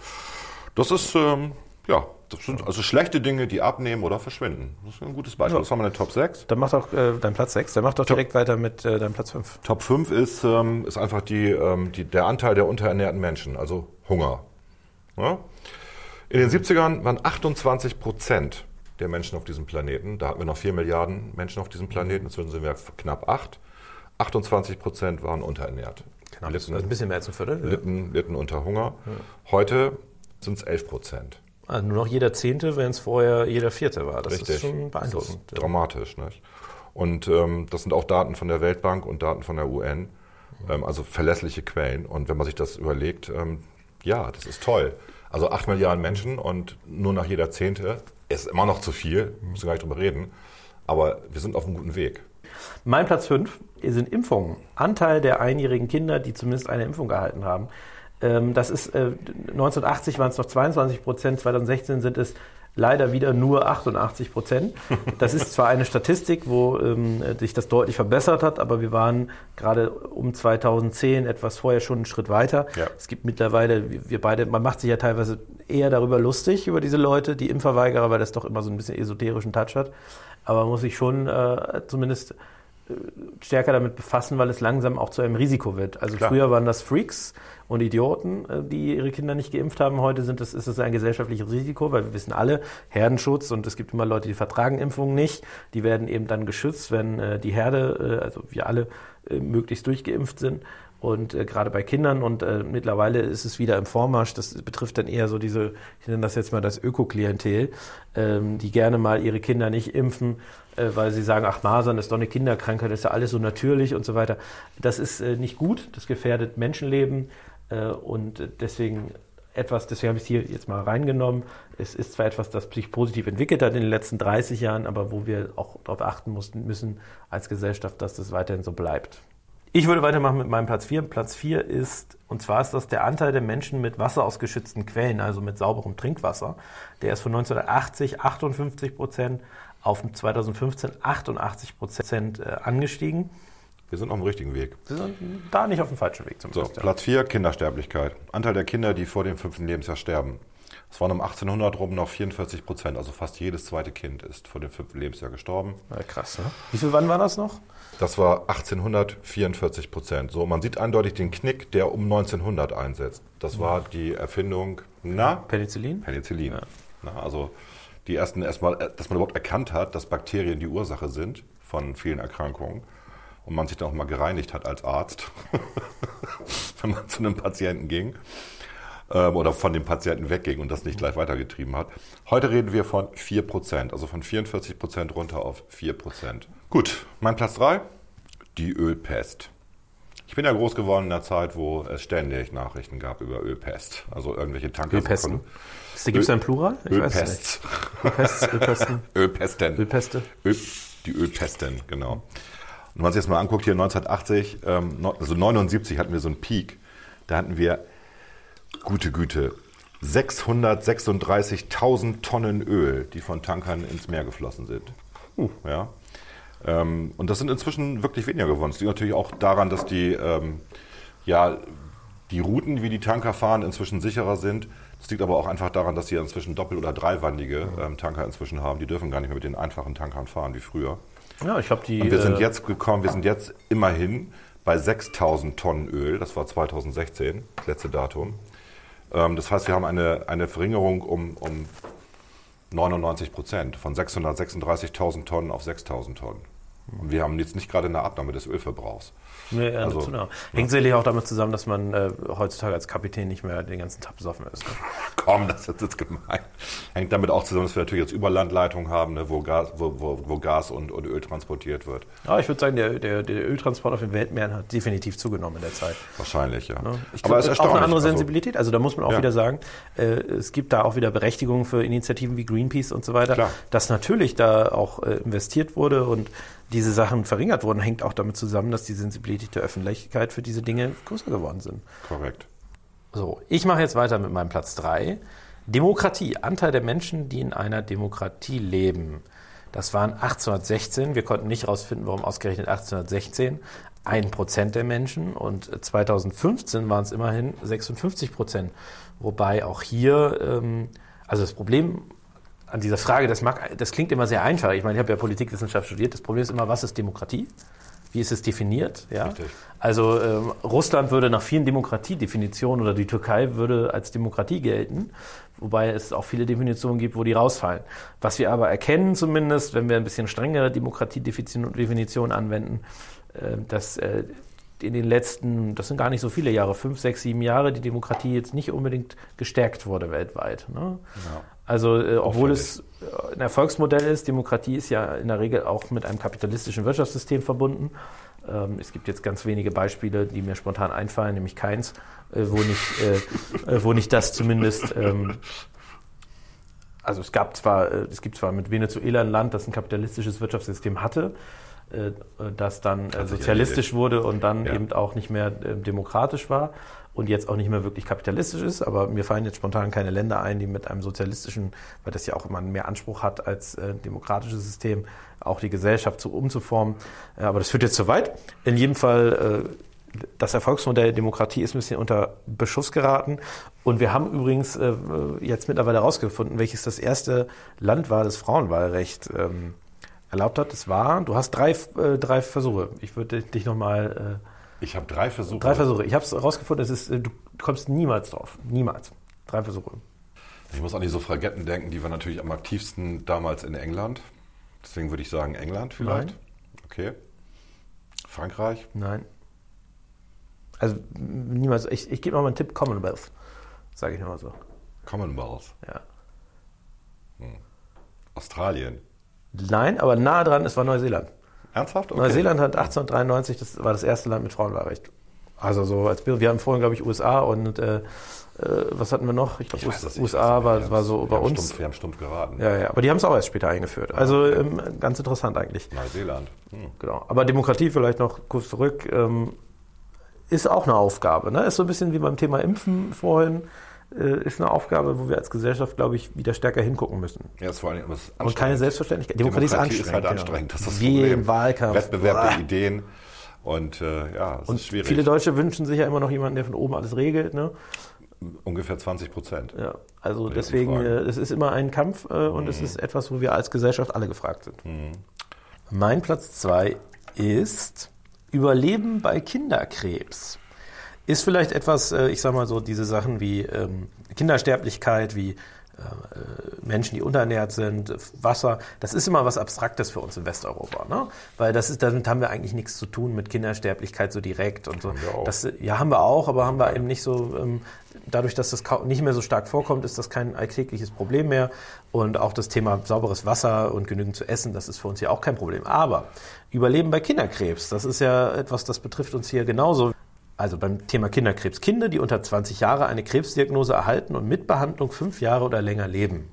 B: das ist ähm, ja, das sind also schlechte Dinge, die abnehmen oder verschwinden. Das ist ein gutes Beispiel. Das haben wir in der Top 6.
C: Dann macht auch äh, dein Platz 6, dann mach doch direkt weiter mit äh, deinem Platz 5.
B: Top 5 ist, ähm, ist einfach die, ähm, die, der Anteil der unterernährten Menschen, also Hunger. Ja? In den 70ern waren 28 Prozent der Menschen auf diesem Planeten, da hatten wir noch 4 Milliarden Menschen auf diesem Planeten, inzwischen sind wir knapp 8, 28 Prozent waren unterernährt.
C: Genau,
B: Litten,
C: ein bisschen mehr als ein Viertel.
B: litten, litten unter Hunger. Heute sind es 11 Prozent.
C: Also nur noch jeder Zehnte, während es vorher jeder Vierte war. Das ist schon
B: Das
C: beeindruckend.
B: ist dramatisch. Nicht? Und ähm, das sind auch Daten von der Weltbank und Daten von der UN, ähm, also verlässliche Quellen. Und wenn man sich das überlegt, ähm, ja, das ist toll. Also 8 Milliarden Menschen und nur nach jeder Zehnte ist immer noch zu viel, müssen wir gar nicht drüber reden. Aber wir sind auf einem guten Weg.
C: Mein Platz 5 sind Impfungen. Anteil der einjährigen Kinder, die zumindest eine Impfung gehalten haben. Ähm, Das ist, äh, 1980 waren es noch 22 Prozent, 2016 sind es leider wieder nur 88 Prozent. Das ist zwar eine Statistik, wo ähm, sich das deutlich verbessert hat, aber wir waren gerade um 2010 etwas vorher schon einen Schritt weiter.
B: Ja.
C: Es gibt mittlerweile, wir- beide, man macht sich ja teilweise eher darüber lustig, über diese Leute, die Impfverweigerer, weil das doch immer so ein bisschen esoterischen Touch hat. Aber man muss sich schon äh, zumindest stärker damit befassen, weil es langsam auch zu einem Risiko wird. Also
B: Klar.
C: früher waren das Freaks und Idioten, äh, die ihre Kinder nicht geimpft haben. Heute sind es, ist es ein gesellschaftliches Risiko, weil wir wissen alle, Herdenschutz und es gibt immer Leute, die vertragen Impfungen nicht. Die werden eben dann geschützt, wenn äh, die Herde, äh, also wir alle, möglichst durchgeimpft sind. Und äh, gerade bei Kindern und äh, mittlerweile ist es wieder im Vormarsch. Das betrifft dann eher so diese, ich nenne das jetzt mal das Öko-Klientel, ähm, die gerne mal ihre Kinder nicht impfen, äh, weil sie sagen, ach Masern ist doch eine Kinderkrankheit, das ist ja alles so natürlich und so weiter. Das ist äh, nicht gut, das gefährdet Menschenleben und äh, deswegen etwas, deswegen habe ich es hier jetzt mal reingenommen. Es ist zwar etwas, das sich positiv entwickelt hat in den letzten 30 Jahren, aber wo wir auch darauf achten mussten, müssen als Gesellschaft, dass das weiterhin so bleibt. Ich würde weitermachen mit meinem Platz 4. Platz 4 ist, und zwar ist das der Anteil der Menschen mit Wasser aus geschützten Quellen, also mit sauberem Trinkwasser. Der ist von 1980 58 Prozent auf 2015 88 Prozent äh, angestiegen.
B: Wir sind auf dem richtigen Weg.
C: Wir sind da nicht auf dem falschen Weg
B: So,
C: zumindest. ja.
B: Platz 4, Kindersterblichkeit. Anteil der Kinder, die vor dem fünften Lebensjahr sterben. Es waren um 1800 rum noch 44 Prozent, also fast jedes zweite Kind ist vor dem fünften Lebensjahr gestorben.
C: Ja, krass, ne? Wie viel, wann war das noch?
B: Das war 1844 Prozent. So, man sieht eindeutig den Knick, der um 1900 einsetzt. Das war die Erfindung, na,
C: Penicillin?
B: Penicillin. Na, also die ersten erstmal, dass man überhaupt erkannt hat, dass Bakterien die Ursache sind von vielen Erkrankungen. Und man sich dann auch mal gereinigt hat als Arzt, wenn man zu einem Patienten ging ähm, oder von dem Patienten wegging und das nicht gleich weitergetrieben hat. Heute reden wir von 4%, also von 44% runter auf 4%. Gut, mein Platz 3, die Ölpest. Ich bin ja groß geworden in der Zeit, wo es ständig Nachrichten gab über Ölpest. Also irgendwelche Tanker.
C: Ölpesten. Gibt es da einen Plural? Ich
B: Ölpest.
C: nicht. Ölpest, Ölpesten,
B: Ölpesten.
C: Ölpeste.
B: Öl, die Ölpesten, genau. Und wenn man sich jetzt mal anguckt, hier 1980, ähm, also 79 hatten wir so einen Peak. Da hatten wir, gute Güte, 636.000 Tonnen Öl, die von Tankern ins Meer geflossen sind. Ja. Ähm, und das sind inzwischen wirklich weniger geworden. Das liegt natürlich auch daran, dass die, ähm, Ja, die Routen, wie die Tanker fahren, inzwischen sicherer sind. Das liegt aber auch einfach daran, dass sie inzwischen doppel- oder dreiwandige ähm, Tanker inzwischen haben. Die dürfen gar nicht mehr mit den einfachen Tankern fahren wie früher.
C: Ja, ich glaube, die.
B: Und wir sind
C: äh,
B: jetzt gekommen, wir sind jetzt immerhin bei 6000 Tonnen Öl. Das war 2016, das letzte Datum. Ähm, das heißt, wir haben eine, eine Verringerung um, um 99 Prozent, von 636.000 Tonnen auf 6000 Tonnen. Und wir haben jetzt nicht gerade eine Abnahme des Ölverbrauchs.
C: Nee, ja,
B: Also,
C: also, genau. Hängt sicherlich auch damit zusammen, dass man äh, heutzutage als Kapitän nicht mehr den ganzen Tag besoffen ist. Ne?
B: Komm, das ist jetzt gemein. Hängt damit auch zusammen, dass wir natürlich jetzt Überlandleitungen haben, ne, wo, Gas, wo, wo, wo Gas und, und Öl transportiert wird.
C: Ja, ich würde sagen, der, der, der Öltransport auf den Weltmeeren hat definitiv zugenommen in der Zeit.
B: Wahrscheinlich, ja.
C: Ich
B: Aber
C: glaube,
B: es ist
C: auch eine andere
B: Also,
C: Sensibilität. Also da muss man auch
B: Ja.
C: wieder sagen, äh, es gibt da auch wieder Berechtigungen für Initiativen wie Greenpeace und so weiter.
B: Klar.
C: Dass natürlich da auch äh, investiert wurde und diese Sachen verringert wurden, hängt auch damit zusammen, dass die Sensibilität der Öffentlichkeit für diese Dinge größer geworden sind.
B: korrekt.
C: So, ich mache jetzt weiter mit meinem Platz 3. Demokratie, Anteil der Menschen, die in einer Demokratie leben. Das waren 1816. Wir konnten nicht herausfinden, warum ausgerechnet 1816. Ein Prozent der Menschen und 2015 waren es immerhin 56 Prozent. Wobei auch hier, ähm, also das Problem an dieser Frage, das, mag, das klingt immer sehr einfach. Ich meine, ich habe ja Politikwissenschaft studiert. Das Problem ist immer, was ist Demokratie? Wie ist es definiert? Ja?
B: Richtig.
C: Also ähm, Russland würde nach vielen Demokratiedefinitionen oder die Türkei würde als Demokratie gelten, wobei es auch viele Definitionen gibt, wo die rausfallen. Was wir aber erkennen zumindest, wenn wir ein bisschen strengere Demokratiedefinitionen anwenden, äh, dass äh, in den letzten, das sind gar nicht so viele Jahre, fünf, sechs, sieben Jahre, die Demokratie jetzt nicht unbedingt gestärkt wurde weltweit. Ne? Also äh, obwohl es äh, ein Erfolgsmodell ist, Demokratie ist ja in der Regel auch mit einem kapitalistischen Wirtschaftssystem verbunden. Ähm, es gibt jetzt ganz wenige Beispiele, die mir spontan einfallen, nämlich keins, äh, wo, nicht, äh, äh, wo nicht das zumindest. Ähm, also es gab zwar, äh, es gibt zwar mit Venezuela ein Land, das ein kapitalistisches Wirtschaftssystem hatte, äh, das dann äh, sozialistisch wurde und dann
B: Ja.
C: eben auch nicht mehr demokratisch war und jetzt auch nicht mehr wirklich kapitalistisch ist. Aber mir fallen jetzt spontan keine Länder ein, die mit einem sozialistischen, weil das ja auch immer mehr Anspruch hat als äh, demokratisches System, auch die Gesellschaft so umzuformen. Äh, aber das führt jetzt zu weit. In jedem Fall, äh, das Erfolgsmodell Demokratie ist ein bisschen unter Beschuss geraten. Und wir haben übrigens äh, jetzt mittlerweile herausgefunden, welches das erste Land war, das Frauenwahlrecht ähm, erlaubt hat. Es war, du hast drei, äh, drei Versuche. Ich würde dich nochmal,
B: Ich habe drei Versuche.
C: drei Versuche. Ich habe es ist, äh, du kommst niemals drauf. Niemals. Drei Versuche.
B: Ich muss an die Suffragetten denken, die waren natürlich am aktivsten damals in England. Deswegen würde ich sagen England vielleicht.
C: Nein.
B: Okay. Frankreich.
C: Nein. Also niemals. Ich, ich gebe mal einen Tipp, Commonwealth. Sage ich nochmal so.
B: Commonwealth.
C: Ja.
B: Australien.
C: Nein, aber nah dran, es war Neuseeland.
B: Ernsthaft? Okay.
C: Neuseeland hat 1893, das war das erste Land mit Frauenwahlrecht. Also so als Bild, wir haben vorhin, glaube ich, USA und äh, äh, was hatten wir noch? Ich glaube,
B: nicht.
C: USA war, war so bei uns.
B: Stumpf, wir haben stumpf geraten.
C: Ja, ja, aber die haben es auch erst später eingeführt. Also ähm, ganz interessant eigentlich.
B: Neuseeland. Hm.
C: Genau. Aber Demokratie vielleicht noch kurz zurück, ähm, ist auch eine Aufgabe. Ne? Ist so ein bisschen wie beim Thema Impfen vorhin, ist eine Aufgabe, wo wir als Gesellschaft, glaube ich, wieder stärker hingucken müssen.
B: Ja, ist vor allem was
C: Und keine Selbstverständlichkeit. Demokratie, ist anstrengend.
B: ist halt anstrengend. Das ist das
C: Wie im Wahlkampf.
B: Wettbewerb der Ideen. Und äh, ja, es
C: Und
B: ist schwierig.
C: viele Deutsche wünschen sich ja immer noch jemanden, der von oben alles regelt. Ne?
B: Ungefähr 20 Prozent.
C: Ja, also deswegen, äh, es ist immer ein Kampf äh, und
B: Mhm.
C: es ist etwas, wo wir als Gesellschaft alle gefragt sind. Mein Platz zwei ist Überleben bei Kinderkrebs. Ist vielleicht etwas, äh, ich sag mal so, diese Sachen wie ähm, Kindersterblichkeit, wie äh, Menschen, die unterernährt sind, Wasser, das ist immer was Abstraktes für uns in Westeuropa, ne? Weil das ist, damit haben wir eigentlich nichts zu tun mit Kindersterblichkeit so direkt und so.
B: wir auch.
C: Das, ja, haben wir auch, aber haben wir eben nicht so, ähm, dadurch, dass das nicht mehr so stark vorkommt, ist das kein alltägliches Problem mehr. Und auch das Thema sauberes Wasser und genügend zu essen, das ist für uns ja auch kein Problem. Aber Überleben bei Kinderkrebs, das ist ja etwas, das betrifft uns hier genauso. Also beim Thema Kinderkrebs. Kinder, die unter 20 Jahre eine Krebsdiagnose erhalten und mit Behandlung fünf Jahre oder länger leben.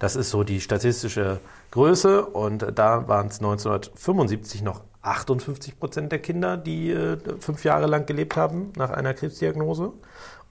C: Das ist so die statistische Größe und da waren es 1975 noch 58 Prozent der Kinder, die äh, fünf Jahre lang gelebt haben nach einer Krebsdiagnose.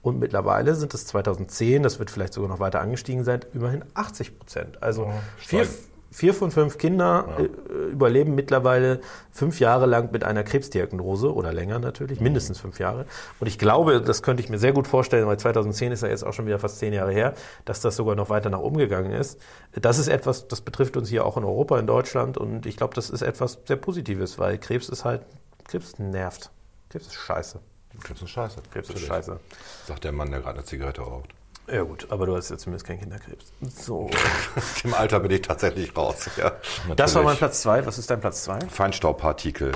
C: Und mittlerweile sind es 2010, das wird vielleicht sogar noch weiter angestiegen sein, immerhin 80 Prozent. Also vier,
B: steigt.
C: Vier von fünf Kinder äh, überleben mittlerweile fünf Jahre lang mit einer Krebsdiagnose oder länger natürlich, mindestens fünf Jahre. Und ich glaube, das könnte ich mir sehr gut vorstellen, weil 2010 ist ja jetzt auch schon wieder fast zehn Jahre her, dass das sogar noch weiter nach oben gegangen ist. Das ist etwas, das betrifft uns hier auch in Europa, in Deutschland. Und ich glaube, das ist etwas sehr Positives, weil Krebs ist halt, Krebs nervt. Krebs ist scheiße.
B: Krebs ist scheiße.
C: Krebs ist scheiße.
B: Sagt der Mann, der gerade eine Zigarette raucht.
C: Ja gut, aber du hast ja zumindest keinen Kinderkrebs. So.
B: Im Alter bin ich tatsächlich raus. Ja,
C: Das war mein. Platz zwei. Was ist dein Platz zwei?
B: Feinstaubpartikel.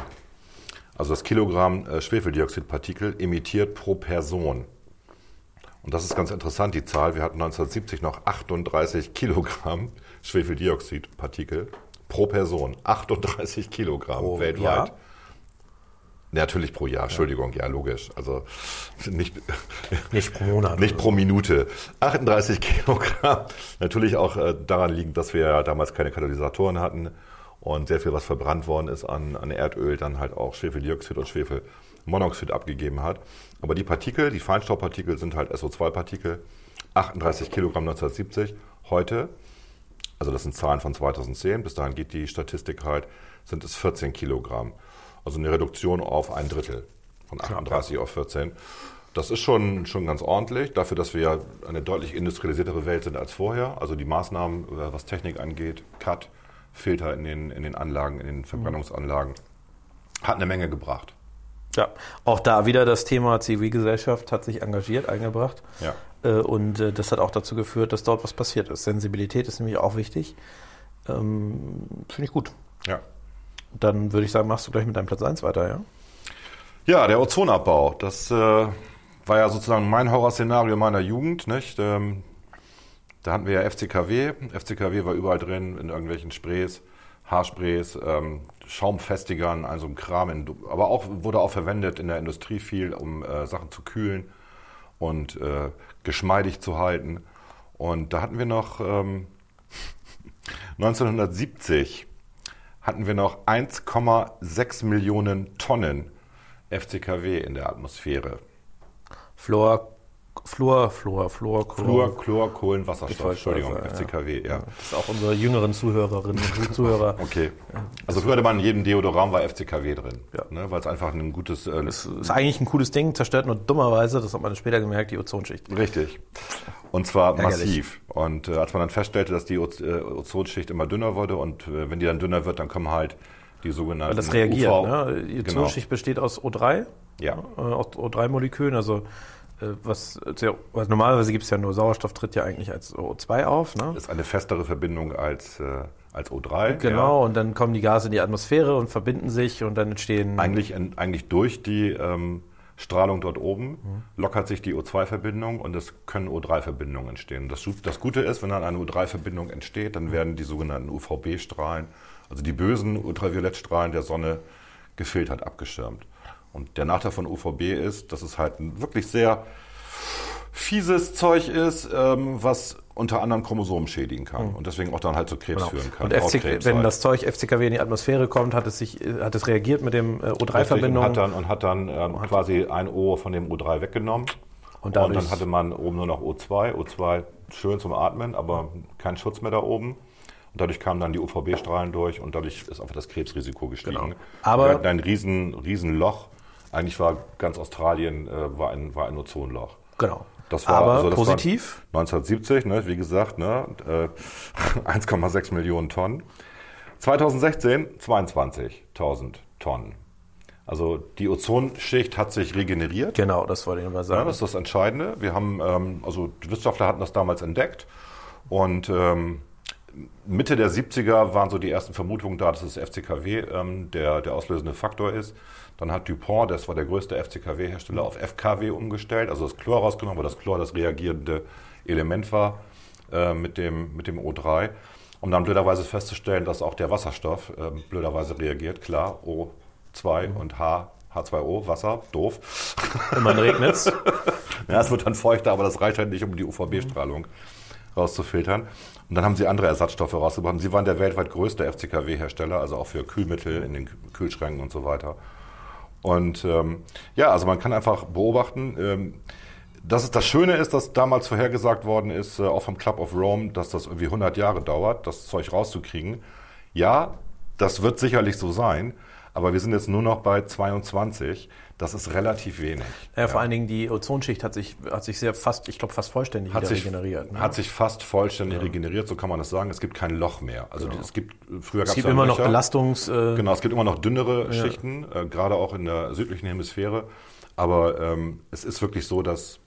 B: Also das Kilogramm äh, Schwefeldioxidpartikel emittiert pro Person. Und das ist ganz interessant, die Zahl. Wir hatten 1970 noch 38 Kilogramm Schwefeldioxidpartikel pro Person. 38 Kilogramm
C: Pro
B: weltweit.
C: Jahr?
B: Natürlich pro Jahr, Entschuldigung, ja, logisch. Also nicht,
C: Nicht pro Monat.
B: nicht
C: oder
B: pro Minute. 38 Kilogramm. Natürlich auch äh, daran liegend, dass wir ja damals keine Katalysatoren hatten und sehr viel, was verbrannt worden ist an, an Erdöl, dann halt auch Schwefeldioxid und Schwefelmonoxid abgegeben hat. Aber die Partikel, die Feinstaubpartikel sind halt SO2-Partikel. 38 Kilogramm 1970. Heute, also das sind Zahlen von 2010, bis dahin geht die Statistik halt, sind es 14 Kilogramm. Also eine Reduktion auf ein Drittel von 38 auf 14. Das ist schon, schon ganz ordentlich, dafür, dass wir ja eine deutlich industrialisiertere Welt sind als vorher. Also die Maßnahmen, äh, was Technik angeht, Cut, Filter in den, in den Anlagen, in den Verbrennungsanlagen, hat eine Menge gebracht.
C: Ja, auch da wieder das Thema Zivilgesellschaft hat sich engagiert, eingebracht.
B: Ja.
C: Äh, Und äh, das hat auch dazu geführt, dass dort was passiert ist. Sensibilität ist nämlich auch wichtig. Ähm, Finde ich gut.
B: Ja.
C: Dann würde ich sagen, machst du gleich mit deinem Platz 1 weiter, ja?
B: Ja, der Ozonabbau, das äh, war ja sozusagen mein Horrorszenario meiner Jugend. Nicht? Ähm, da hatten wir ja FCKW. FCKW war überall drin, in irgendwelchen Sprays, Haarsprays, ähm, Schaumfestigern, also im Kram. In, aber auch wurde auch verwendet in der Industrie viel, um äh, Sachen zu kühlen und äh, geschmeidig zu halten. Und da hatten wir noch ähm, 1970 hatten wir noch 1,6 Millionen Tonnen FCKW in der Atmosphäre.
C: Fluor, Fluor, Fluor, Fluor,
B: Fluor, Chlor, Kohlen, Wasserstoff.
C: wollte schon
B: Entschuldigung,
C: sagen,
B: FCKW, ja.
C: Das ist auch unsere jüngeren Zuhörerinnen und Zuhörer.
B: Okay. Also früher hatte man in jedem Deodorant war FCKW drin,
C: Ja.
B: ne, weil es einfach ein gutes... Äh,
C: Das ist eigentlich ein cooles Ding, zerstört nur dummerweise, das hat man später gemerkt, die Ozonschicht.
B: Richtig. Und zwar
C: Ärgerlich.
B: massiv. Und äh, als man dann feststellte, dass die Oz äh, Ozonschicht immer dünner wurde und äh, wenn die dann dünner wird, dann kommen halt die sogenannten
C: Weil das reagiert.
B: UV
C: Ne? Die
B: Genau.
C: Ozonschicht besteht aus O3,
B: Ja.
C: äh, aus O3-Molekülen, also was, sehr, was normalerweise gibt es ja nur Sauerstoff, tritt ja eigentlich als O2 auf. Ne?
B: ist eine festere Verbindung als, äh, als O3.
C: Genau,
B: Ja.
C: und dann kommen die Gase in die Atmosphäre und verbinden sich und dann entstehen.
B: Eigentlich, en- eigentlich durch die ähm, Strahlung dort oben lockert sich die O2-Verbindung und es können O3-Verbindungen entstehen. Das, das Gute ist, wenn dann eine O3-Verbindung entsteht, dann werden die sogenannten UVB-Strahlen, also die bösen Ultraviolettstrahlen der Sonne, gefiltert, abgeschirmt. Und der Nachteil von UVB ist, dass es halt ein wirklich sehr fieses Zeug ist, ähm, was unter anderem Chromosomen schädigen kann und deswegen auch dann halt zu Krebs führen kann.
C: Genau. und FCK,
B: Hautkrebs
C: wenn
B: halt.
C: das Zeug FCKW in die Atmosphäre kommt, hat es sich, hat es reagiert mit dem äh,
B: Richtig, und
C: O3-Verbindung.
B: hat dann, und hat dann ähm, quasi ein O von dem O3 weggenommen.
C: Und
B: Und, dann hatte man oben nur noch O2. O2 schön zum Atmen, aber kein Schutz mehr da oben. Und dadurch kamen dann die UVB-Strahlen durch und dadurch ist einfach das Krebsrisiko gestiegen.
C: Genau. Aber-
B: wir hatten ein riesen, riesen Loch. Eigentlich war ganz Australien äh, war, ein, war ein Ozonloch.
C: Genau.
B: Das war,
C: Aber
B: also das
C: positiv.
B: War 1970, ne, wie gesagt, ne, äh, 1,6 Millionen Tonnen. 2016 22.000 Tonnen. Also die Ozonschicht hat sich regeneriert.
C: Genau, das wollte ich
B: Ja,
C: sagen.
B: das ist das Entscheidende. Wir haben, ähm, also die Wissenschaftler hatten das damals entdeckt und ähm, Mitte der 70er waren so die ersten Vermutungen da, dass das FCKW ähm, der, der auslösende Faktor ist. Dann hat Dupont, das war der größte FCKW-Hersteller, auf FKW umgestellt, also das Chlor rausgenommen, weil das Chlor das reagierende Element war äh, mit, dem, mit dem O3. Um dann blöderweise festzustellen, dass auch der Wasserstoff ähm, blöderweise reagiert. Klar, O2 und H, H2O, Wasser, doof.
C: Immerhin regnet's.
B: Ja, es wird dann feuchter, aber das reicht halt nicht, um die UVB-Strahlung rauszufiltern. Und dann haben sie andere Ersatzstoffe rausgebracht. Und sie waren der weltweit größte FCKW-Hersteller, also auch für Kühlmittel in den Kühlschränken und so weiter. Und ähm, ja, also man kann einfach beobachten, ähm, Das, ist, das Schöne ist, dass damals vorhergesagt worden ist, äh, auch vom Club of Rome, dass das irgendwie 100 Jahre dauert, das Zeug rauszukriegen. Ja, das wird sicherlich so sein, aber wir sind jetzt nur noch bei 22. Das ist relativ wenig.
C: Ja, vor allen Dingen die Ozonschicht hat sich, hat sich sehr fast, ich glaube, fast vollständig
B: hat sich,
C: regeneriert. Ne?
B: Hat sich fast vollständig regeneriert, so kann man das sagen. Es gibt kein Loch mehr. Also es gibt früher
C: es gibt
B: ja
C: immer noch. Belastungs... Äh,
B: Genau, es gibt immer noch dünnere Schichten, äh, gerade auch in der südlichen Hemisphäre. Aber ähm, es ist wirklich so, dass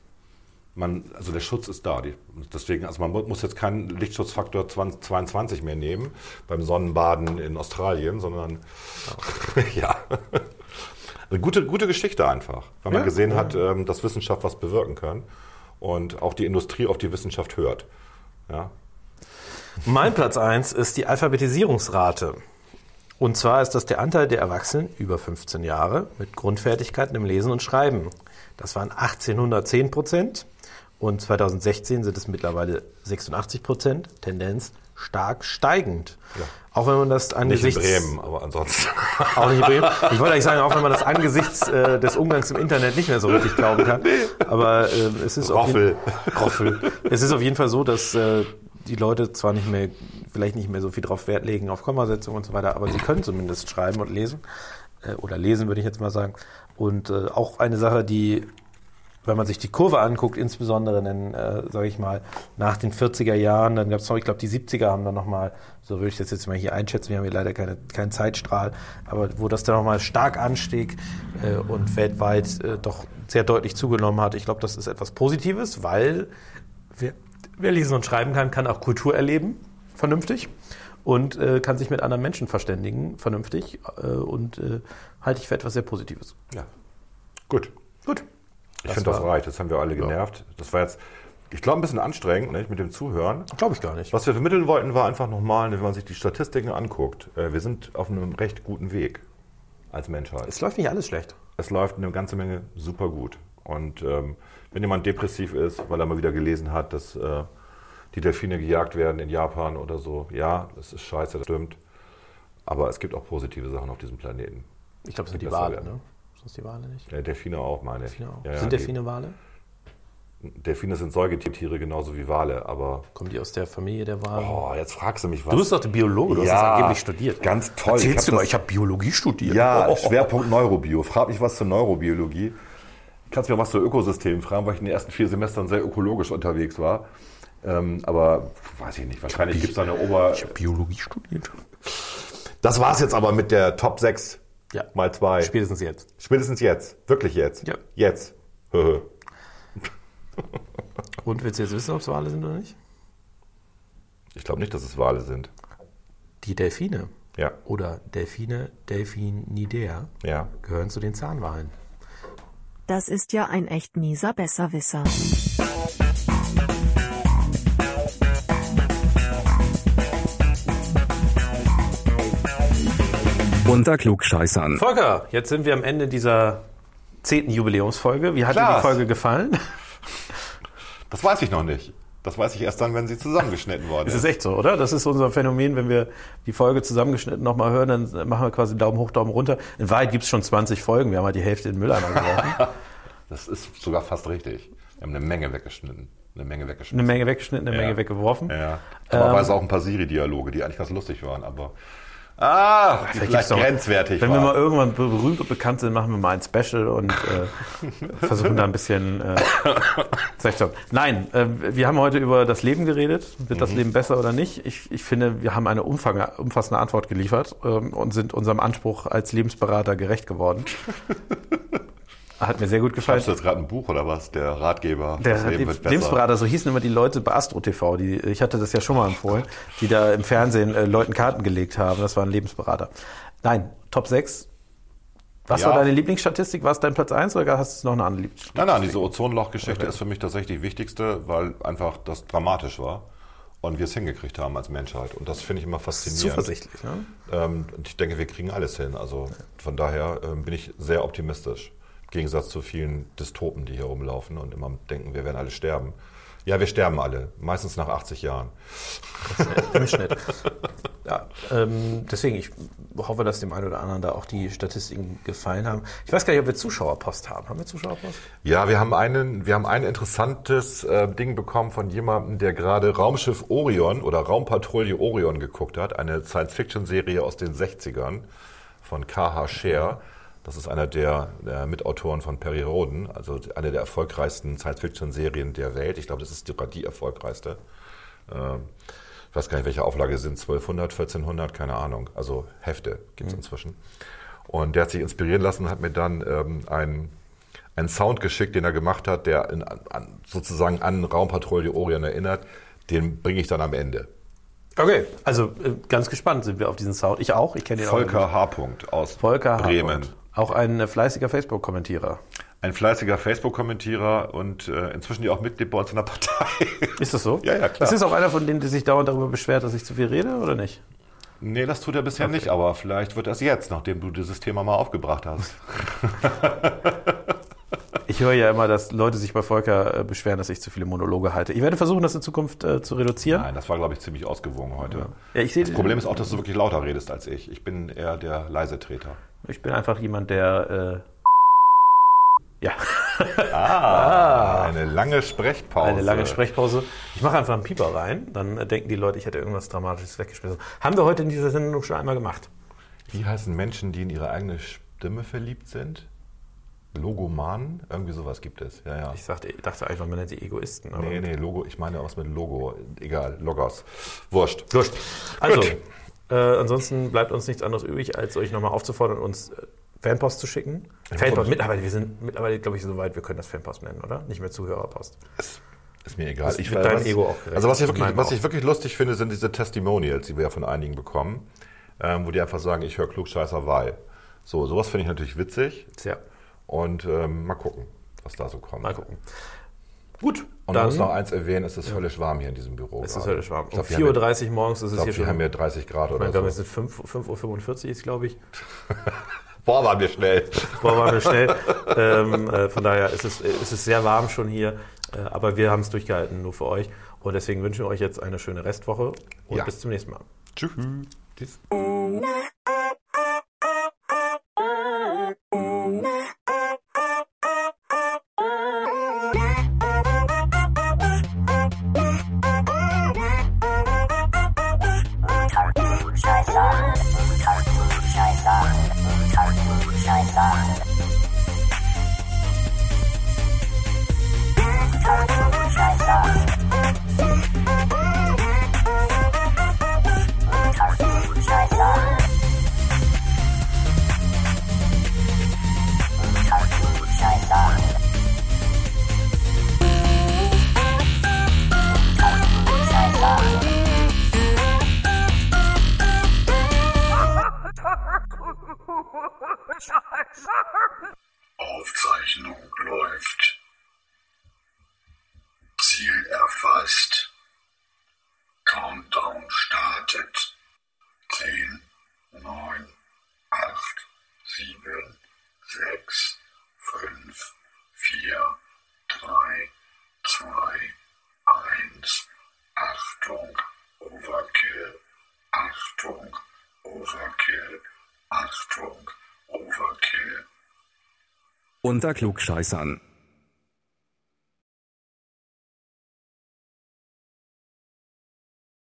B: man, also der Schutz ist da. Die, deswegen, also man mu- muss jetzt keinen Lichtschutzfaktor 20, 22 mehr nehmen beim Sonnenbaden in Australien, sondern ja. Eine gute, gute Geschichte einfach, weil man
C: Ja,
B: gesehen hat, ähm, dass Wissenschaft was bewirken kann und auch die Industrie auf die Wissenschaft hört. Ja.
C: Mein Platz 1 ist die Alphabetisierungsrate. Und zwar ist das der Anteil der Erwachsenen über 15 Jahre mit Grundfertigkeiten im Lesen und Schreiben. Das waren 1810 Prozent und 2016 sind es mittlerweile 86 Prozent, Tendenz stark steigend. Auch wenn man das
B: Nicht in
C: angesichts...
B: Bremen, aber ansonsten.
C: Auch nicht in Bremen. Ich wollte eigentlich sagen, auch wenn man das angesichts äh, des Umgangs im Internet nicht mehr so richtig glauben kann. Aber äh, es ist auf
B: Roffel.
C: jeden, Roffel. Es ist auf jeden Fall so, dass äh, die Leute zwar nicht mehr, vielleicht nicht mehr so viel drauf Wert legen auf Kommasetzung und so weiter, aber sie können zumindest schreiben und lesen. Äh, oder lesen, würde ich jetzt mal sagen. Und äh, auch eine Sache, die wenn man sich die Kurve anguckt, insbesondere dann, äh, sage ich mal, nach den 40er Jahren, dann gab es noch, ich glaube, die 70er haben dann nochmal, so würde ich das jetzt mal hier einschätzen, wir haben hier leider keine, keinen Zeitstrahl, aber wo das dann nochmal stark anstieg äh, und weltweit äh, doch sehr deutlich zugenommen hat. Ich glaube, das ist etwas Positives, weil wer, wer lesen und schreiben kann, kann auch Kultur erleben, vernünftig. Und äh, kann sich mit anderen Menschen verständigen, vernünftig. Äh, und äh, halte ich für etwas sehr Positives.
B: Ja. Gut.
C: Gut.
B: Ich finde, das reicht. Das haben wir alle genervt. Das war jetzt, ich glaube, ein bisschen anstrengend nicht, mit dem Zuhören.
C: Glaube ich gar nicht.
B: Was wir vermitteln wollten, war einfach nochmal, wenn man sich die Statistiken anguckt, äh, wir sind auf einem recht guten Weg als Menschheit.
C: Es läuft nicht alles schlecht.
B: Es läuft eine ganze Menge super gut. Und ähm, wenn jemand depressiv ist, weil er mal wieder gelesen hat, dass äh, die Delfine gejagt werden in Japan oder so, ja, das ist scheiße, das stimmt. Aber es gibt auch positive Sachen auf diesem Planeten.
C: Ich glaube, es sind die
B: werden.
C: ne? Sind es die Wale nicht?
B: Äh, Delfine auch, meine ich.
C: Delfine auch.
B: Ja, ja,
C: sind Delfine Wale?
B: Delfine sind Säugetiere genauso wie Wale, aber.
C: Kommen die aus der Familie der Wale?
B: Oh, jetzt fragst du mich was.
C: Du bist doch der Biologe, du hast
B: Ja,
C: das angeblich studiert.
B: ganz toll.
C: Erzählst
B: Ich
C: du mal, ich habe Biologie studiert.
B: Ja,
C: Oh.
B: Schwerpunkt Neurobio. Frag mich was zur Neurobiologie. Kannst mir was zu Ökosystemen fragen, weil ich in den ersten vier Semestern sehr ökologisch unterwegs war. Ähm, aber weiß ich nicht, wahrscheinlich gibt es da eine Ober...
C: Ich habe Biologie studiert.
B: Das war's jetzt aber mit der Top 6
C: Ja.
B: mal 2.
C: Spätestens jetzt.
B: Spätestens jetzt. Wirklich jetzt.
C: Ja.
B: Jetzt. Höhö.
C: Und willst du jetzt wissen, ob es Wale sind oder nicht?
B: ich glaube nicht, dass es Wale sind.
C: Die Delfine
B: Ja.
C: oder Delfine Delphinidae
B: Ja.
C: gehören zu den Zahnwalen.
A: Das ist ja ein echt mieser Besserwisser.
D: Unter Klugscheißern.
C: Volker, jetzt sind wir am Ende dieser zehnten Jubiläumsfolge. Wie hat dir
B: Klaas.
C: die Folge gefallen?
B: Das weiß ich noch nicht. Das weiß ich erst dann, wenn sie zusammengeschnitten worden
C: Das
B: ist.
C: ist echt so, oder? Das ist unser Phänomen, wenn wir die Folge zusammengeschnitten nochmal hören, dann machen wir quasi Daumen hoch, Daumen runter. In Wahrheit gibt es schon 20 Folgen, wir haben halt die Hälfte in den Mülleimer geworfen.
B: Das ist sogar fast richtig. Wir haben eine Menge weggeschnitten. Eine Menge weggeschnitten.
C: Eine Menge weggeschnitten, eine
B: Ja.
C: Menge weggeworfen.
B: Ja. Dummerweise auch ein paar Siri-Dialoge, die eigentlich ganz lustig waren, aber. Ah, die vielleicht,
C: doch-
B: grenzwertig
C: Wenn wir
B: waren.
C: mal irgendwann berühmt und bekannt sind, machen wir mal ein Special und äh, versuchen da ein bisschen. Äh. Nein, äh, wir haben heute über das Leben geredet. Wird
B: Mhm.
C: das Leben besser oder nicht? Ich, ich finde, wir haben eine umfang, umfassende Antwort geliefert ähm, und sind unserem Anspruch als Lebensberater gerecht geworden. Hat mir sehr gut gefallen.
B: Hast du jetzt gerade ein Buch oder was? Der Ratgeber.
C: Der
B: besser.
C: Lebensberater, so hießen immer die Leute bei Astro TV, die, ich hatte das ja schon mal empfohlen, die da im Fernsehen äh, Leuten Karten gelegt haben. Das waren Lebensberater. Nein, Top 6. Was
B: Ja.
C: war deine Lieblingsstatistik? War es dein Platz 1 oder hast du noch eine andere Lieblingsstatistik?
B: Nein, nein, diese Ozonloch-Geschichte ist für mich tatsächlich die wichtigste, weil einfach das dramatisch war und wir es hingekriegt haben als Menschheit. Und das finde ich immer faszinierend.
C: Zuversichtlich, ne?
B: Ähm, und ich denke, wir kriegen alles hin. Also von daher ähm, bin ich sehr optimistisch. Gegensatz zu vielen Dystopen, die hier rumlaufen und immer denken, wir werden alle sterben. Ja, wir sterben alle, meistens nach 80 Jahren.
C: Im Schnitt. Ja, ähm, deswegen, ich hoffe, dass dem einen oder anderen da auch die Statistiken gefallen haben. Ich weiß gar nicht, ob wir Zuschauerpost haben. Haben wir Zuschauerpost?
B: Ja, wir haben einen, wir haben ein interessantes äh, Ding bekommen von jemandem, der gerade Raumschiff Orion oder Raumpatrouille Orion geguckt hat, eine Science-Fiction-Serie aus den 60ern von K.H. Scher. Das ist einer der, der Mitautoren von Perry Roden, also eine der erfolgreichsten Science-Fiction-Serien der Welt. Ich glaube, das ist sogar die erfolgreichste. Ähm, ich weiß gar nicht, welche Auflage sind, 1200, 1400, keine Ahnung. Also Hefte gibt es inzwischen. Und der hat sich inspirieren lassen und hat mir dann ähm, einen, einen Sound geschickt, den er gemacht hat, der in, an, sozusagen an Raumpatrouille Orion erinnert. Den bringe ich dann am Ende.
C: Okay, also äh, ganz gespannt sind wir auf diesen Sound. Ich auch, ich kenne den auch.
B: Volker H. Punkt aus
C: Volker H.
B: Bremen.
C: Punkt. Auch ein äh, fleißiger Facebook-Kommentierer.
B: Ein fleißiger Facebook-Kommentierer und äh, inzwischen ja auch Mitglied bei uns in der Partei.
C: Ist das so?
B: Ja, ja, klar.
C: Ist das auch einer von denen, der sich dauernd darüber beschwert, dass ich zu viel rede oder nicht?
B: nee, das tut er bisher nicht, aber vielleicht wird das jetzt, nachdem du dieses Thema mal aufgebracht hast.
C: Ich höre ja immer, dass Leute sich bei Volker äh, beschweren, dass ich zu viele Monologe halte. Ich werde versuchen, das in Zukunft äh, zu reduzieren.
B: Nein, das war, glaube ich, ziemlich ausgewogen heute.
C: Ja, ich sehe
B: Das Problem ist auch, dass du wirklich lauter redest als ich. Ich bin eher der leise Treter.
C: Ich bin einfach jemand, der. Äh, ja,
B: Ah, eine lange Sprechpause.
C: eine lange Sprechpause. Ich mache einfach einen Pieper rein, dann äh, denken die Leute, ich hätte irgendwas Dramatisches weggeschmissen. Haben wir heute in dieser Sendung schon einmal gemacht.
B: Wie heißen Menschen, die in ihre eigene Stimme verliebt sind? Logomanen? Irgendwie sowas gibt es. Ja, ja.
C: Ich dachte, dachte einfach, man nennt sie Egoisten. Aber
B: Nee, nee, Logo, ich meine was mit Logo. Egal, Logos. Wurscht.
C: Wurscht. Also,
B: Gut.
C: Äh, ansonsten bleibt uns nichts anderes übrig, als euch nochmal aufzufordern, uns äh, Fanpost zu schicken. Fanpost, mittlerweile, wir sind mittlerweile, glaube ich, so weit, wir können das Fanpost nennen, oder? Nicht mehr Zuhörerpost.
B: Ist mir egal.
C: Das
B: Ich weiß-
C: deinem Ego auch gerecht.
B: Also was ich, wirklich, was ich wirklich lustig finde, sind diese Testimonials, die wir ja von einigen bekommen, ähm, wo die einfach sagen, ich höre Klugscheißer, weil. So, sowas finde ich natürlich witzig.
C: Tja,
B: Und ähm, mal gucken, was da so kommt.
C: mal gucken. Gut,
B: Und
C: dann
B: ich muss noch eins erwähnen, es ist höllisch warm hier in diesem Büro.
C: es ist
B: gerade.
C: höllisch warm.
B: Ich
C: Um
B: glaube, wir, haben
C: 4.30 Uhr morgens ist es
B: ich
C: hier
B: glaub, wir
C: schon.
B: haben hier 30 Grad
C: ich
B: oder
C: wir haben
B: so.
C: jetzt 5, 5.45 Uhr ist, glaube ich.
B: Boah, waren wir schnell.
C: Boah, waren wir schnell. ähm, äh, von daher ist es, ist es sehr warm schon hier. Äh, aber wir haben es durchgehalten, nur für euch. Und deswegen wünschen wir euch jetzt eine schöne Restwoche und
B: Ja.
C: bis zum nächsten Mal.
B: Tschüss. Tschüss.
D: Unter Klugscheißern.